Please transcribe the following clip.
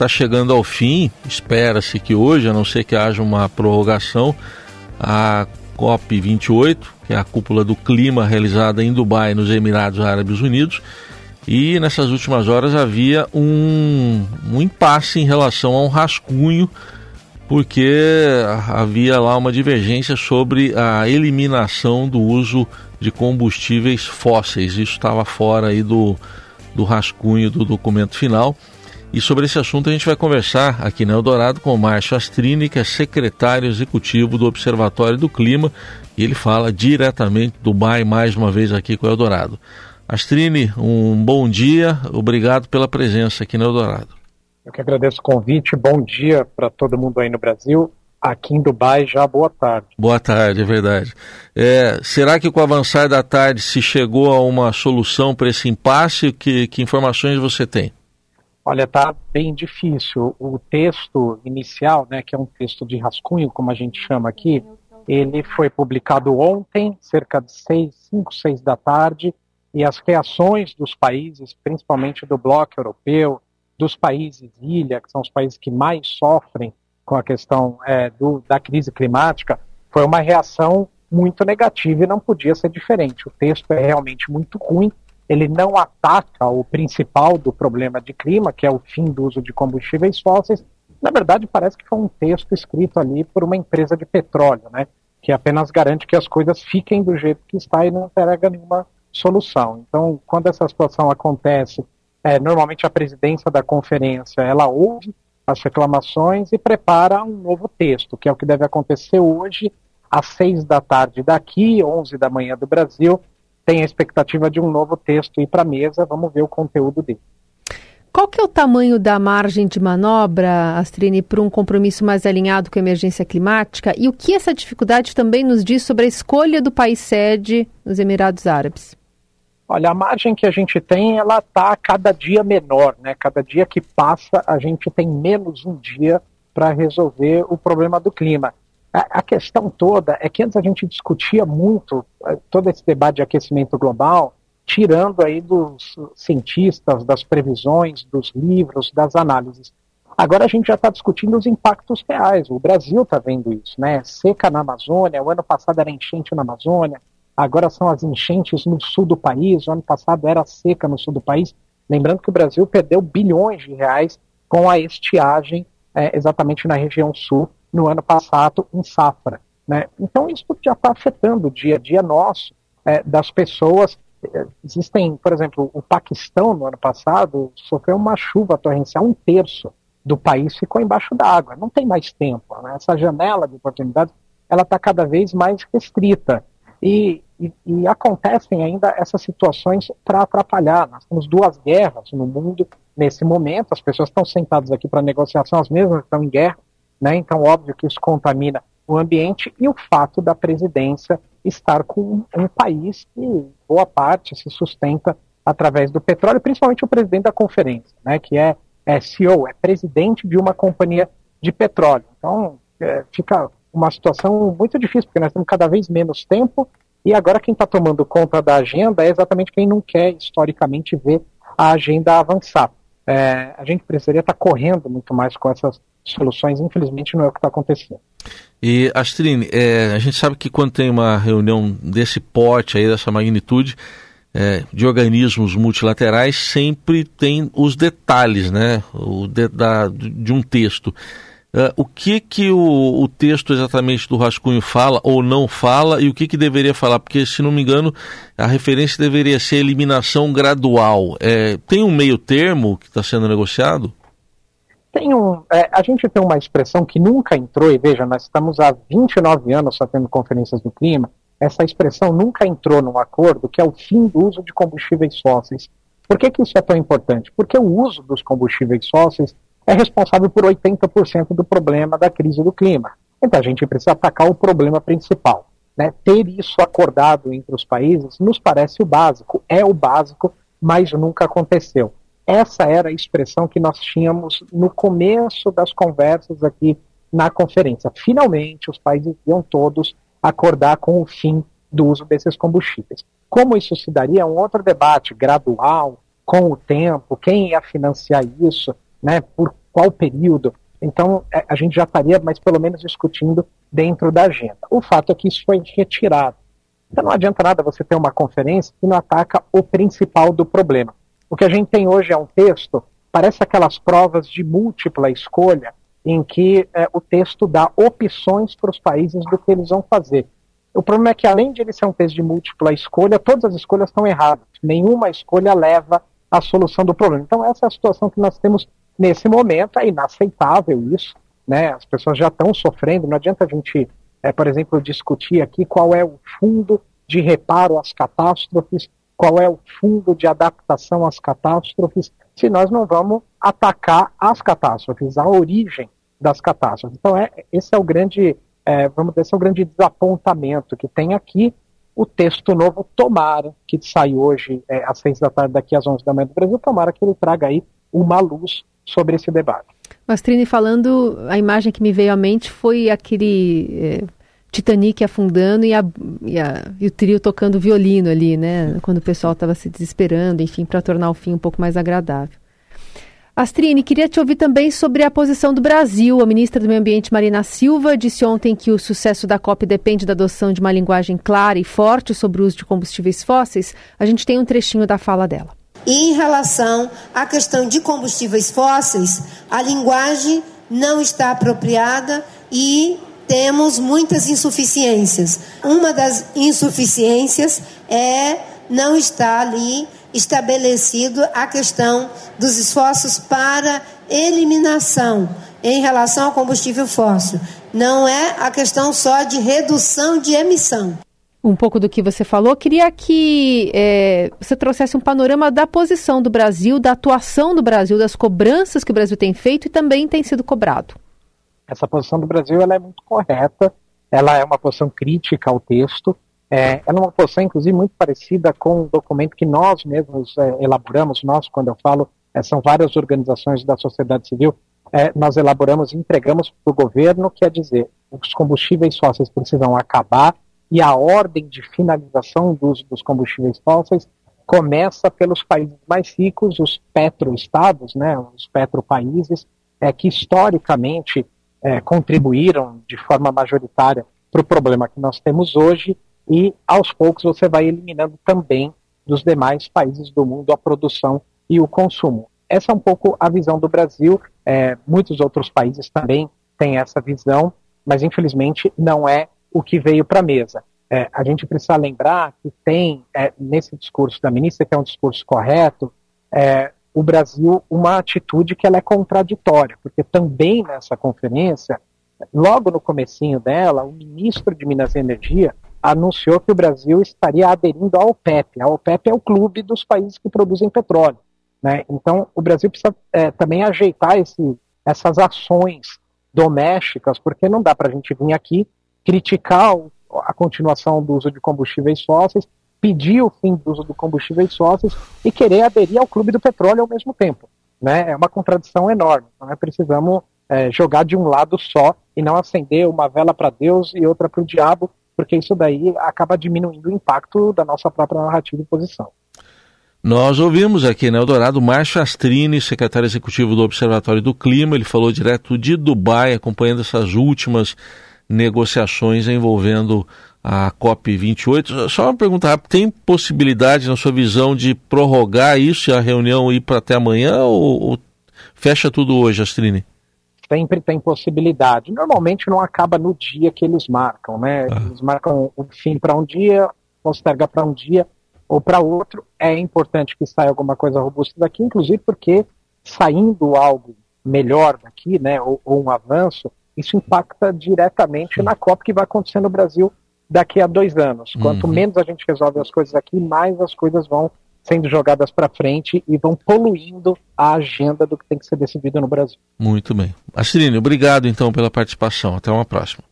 está chegando ao fim, espera-se que hoje, a não ser que haja uma prorrogação, a COP28, que é a cúpula do clima realizada em Dubai, nos Emirados Árabes Unidos, e nessas últimas horas havia um, um impasse em relação a um rascunho, porque havia lá uma divergência sobre a eliminação do uso de combustíveis fósseis. Isso estava fora aí do, do rascunho do documento final. E sobre esse assunto a gente vai conversar aqui no Eldorado com o Márcio Astrini, que é secretário executivo do Observatório do Clima, e ele fala diretamente do Dubai mais uma vez aqui com o Eldorado. Astrini, um bom dia, obrigado pela presença aqui no Eldorado. Eu que agradeço o convite, bom dia para todo mundo aí no Brasil. Aqui em Dubai já boa tarde. Boa tarde, é verdade. É, será que com o avançar da tarde se chegou a uma solução para esse impasse? Que, que informações você tem? Olha, tá bem difícil. O texto inicial, né, que é um texto de rascunho, como a gente chama aqui, ele foi publicado ontem, cerca de 6, 5, 6 da tarde, e as reações dos países, principalmente do bloco europeu, dos países ilha, que são os países que mais sofrem com a questão é, do, da crise climática, foi uma reação muito negativa e não podia ser diferente. O texto é realmente muito ruim, ele não ataca o principal do problema de clima, que é o fim do uso de combustíveis fósseis. Na verdade, parece que foi um texto escrito ali por uma empresa de petróleo, né, que apenas garante que as coisas fiquem do jeito que está e não entrega nenhuma solução. Então, quando essa situação acontece, é, normalmente a presidência da conferência ela ouve as reclamações e prepara um novo texto, que é o que deve acontecer hoje às seis da tarde daqui, onze da manhã do Brasil, tem a expectativa de um novo texto ir para a mesa, vamos ver o conteúdo dele. Qual que é o tamanho da margem de manobra, Astrini, para um compromisso mais alinhado com a emergência climática? E o que essa dificuldade também nos diz sobre a escolha do país sede nos Emirados Árabes? Olha, a margem que a gente tem, ela está cada dia menor, né? Cada dia que passa, a gente tem menos um dia para resolver o problema do clima. A, questão toda é que antes a gente discutia muito eh, todo esse debate de aquecimento global, tirando aí dos cientistas, das previsões, dos livros, das análises. Agora a gente já está discutindo os impactos reais. O Brasil está vendo isso, né? Seca na Amazônia, o ano passado era enchente na Amazônia, agora são as enchentes no sul do país, o ano passado era seca no sul do país. Lembrando que o Brasil perdeu bilhões de reais com a estiagem é, exatamente na região sul no ano passado em safra. Né? Então isso já está afetando o dia a dia nosso, é, das pessoas. Existem, por exemplo, o Paquistão no ano passado sofreu uma chuva torrencial, um terço do país ficou embaixo d'água. Não tem mais tempo. Né? Essa janela de oportunidades ela está cada vez mais restrita. E, e, e acontecem ainda essas situações para atrapalhar. Nós temos duas guerras no mundo nesse momento, as pessoas estão sentadas aqui para negociação, as mesmas estão em guerra, né? Então, óbvio que isso contamina o ambiente e o fato da presidência estar com um país que boa parte se sustenta através do petróleo, principalmente o presidente da conferência, né? Que é, é CEO, é presidente de uma companhia de petróleo. Então, é, fica uma situação muito difícil, porque nós temos cada vez menos tempo e agora quem está tomando conta da agenda é exatamente quem não quer historicamente ver a agenda avançar. É, a gente precisaria estar tá correndo muito mais com essas soluções, infelizmente não é o que está acontecendo. E Astrine, é, a gente sabe que quando tem uma reunião desse porte aí, dessa magnitude, é, de organismos multilaterais, sempre tem os detalhes né, o de, da, de um texto. Uh, o que que o, o, texto exatamente do rascunho fala ou não fala e o que que deveria falar? Porque, se não me engano, a referência deveria ser eliminação gradual. É, tem um meio termo que está sendo negociado? Tem um, é, a gente tem uma expressão que nunca entrou, e veja, nós estamos há 29 anos fazendo conferências do clima, essa expressão nunca entrou num acordo, que é o fim do uso de combustíveis fósseis. Por que, que isso é tão importante? Porque o uso dos combustíveis fósseis é responsável por 80% do problema da crise do clima. Então a gente precisa atacar o problema principal. Né? Ter isso acordado entre os países nos parece o básico, é o básico, mas nunca aconteceu. Essa era a expressão que nós tínhamos no começo das conversas aqui na conferência. Finalmente, os países iam todos acordar com o fim do uso desses combustíveis. Como isso se daria? É um outro debate gradual, com o tempo, quem ia financiar isso, né, por qual período. Então, é, a gente já estaria, mas pelo menos discutindo dentro da agenda. O fato é que isso foi retirado. Então, não adianta nada você ter uma conferência que não ataca o principal do problema. O que a gente tem hoje é um texto, parece aquelas provas de múltipla escolha, em que é, o texto dá opções para os países do que eles vão fazer. O problema é que, além de ele ser um texto de múltipla escolha, todas as escolhas estão erradas. Nenhuma escolha leva à solução do problema. Então, essa é a situação que nós temos nesse momento. É inaceitável isso. Né? As pessoas já estão sofrendo. Não adianta a gente, é, por exemplo, discutir aqui qual é o fundo de reparo às catástrofes, qual é o fundo de adaptação às catástrofes, se nós não vamos atacar as catástrofes, a origem das catástrofes. Então, é, esse é o grande é, vamos dizer, esse é o grande desapontamento que tem aqui. O texto novo, tomara, que sai hoje é, às seis da tarde, daqui às onze da manhã do Brasil, tomara que ele traga aí uma luz sobre esse debate. Mastrini, falando, a imagem que me veio à mente foi aquele é, Titanic afundando e, a, e, a, e, o trio tocando violino ali, né? Quando o pessoal estava se desesperando, enfim, para tornar o fim um pouco mais agradável. Astrine, queria te ouvir também sobre a posição do Brasil. A ministra do Meio Ambiente, Marina Silva, disse ontem que o sucesso da COP depende da adoção de uma linguagem clara e forte sobre o uso de combustíveis fósseis. A gente tem um trechinho da fala dela. Em relação à questão de combustíveis fósseis, a linguagem não está apropriada e temos muitas insuficiências. Uma das insuficiências é não estar ali estabelecido a questão dos esforços para eliminação em relação ao combustível fóssil. Não é a questão só de redução de emissão. Um pouco do que você falou, queria que é, você trouxesse um panorama da posição do Brasil, da atuação do Brasil, das cobranças que o Brasil tem feito e também tem sido cobrado. Essa posição do Brasil ela é muito correta, ela é uma posição crítica ao texto, é, ela é uma posição, inclusive, muito parecida com um documento que nós mesmos é, elaboramos, nós, quando eu falo, é, são várias organizações da sociedade civil, é, nós elaboramos e entregamos para o governo, quer dizer, os combustíveis fósseis precisam acabar e a ordem de finalização dos, dos combustíveis fósseis começa pelos países mais ricos, os petroestados, né, os petropaíses, é, que historicamente é, contribuíram de forma majoritária para o problema que nós temos hoje e aos poucos você vai eliminando também dos demais países do mundo a produção e o consumo. Essa é um pouco a visão do Brasil. É, muitos outros países também têm essa visão, mas infelizmente não é o que veio para a mesa. É, a gente precisa lembrar que tem é, nesse discurso da ministra, que é um discurso correto, é, o Brasil uma atitude que ela é contraditória, porque também nessa conferência, logo no comecinho dela, o ministro de Minas e Energia anunciou que o Brasil estaria aderindo à OPEP. A OPEP é o clube dos países que produzem petróleo. Né? Então, o Brasil precisa é, também ajeitar esse, essas ações domésticas, porque não dá para a gente vir aqui criticar o, a continuação do uso de combustíveis fósseis, pedir o fim do uso de combustíveis fósseis e querer aderir ao clube do petróleo ao mesmo tempo. Né? É uma contradição enorme. Então, precisamos é, jogar de um lado só e não acender uma vela para Deus e outra para o diabo, porque isso daí acaba diminuindo o impacto da nossa própria narrativa e posição. Nós ouvimos aqui, né, Eldorado, Márcio Astrini, secretário executivo do Observatório do Clima, ele falou direto de Dubai, acompanhando essas últimas negociações envolvendo a COP28. Só uma pergunta rápida, tem possibilidade, na sua visão, de prorrogar isso e a reunião ir para até amanhã ou, ou fecha tudo hoje, Astrini? sempre tem possibilidade. Normalmente não acaba no dia que eles marcam, né? Ah. Eles marcam o fim para um dia, posterga para um dia ou para outro. É importante que saia alguma coisa robusta daqui, inclusive porque saindo algo melhor daqui, né, ou, ou um avanço, isso impacta diretamente na COP que vai acontecer no Brasil daqui a dois anos. Quanto uhum. menos a gente resolve as coisas aqui, mais as coisas vão sendo jogadas para frente e vão poluindo a agenda do que tem que ser decidido no Brasil. Muito bem. Astrine, obrigado então pela participação. Até uma próxima.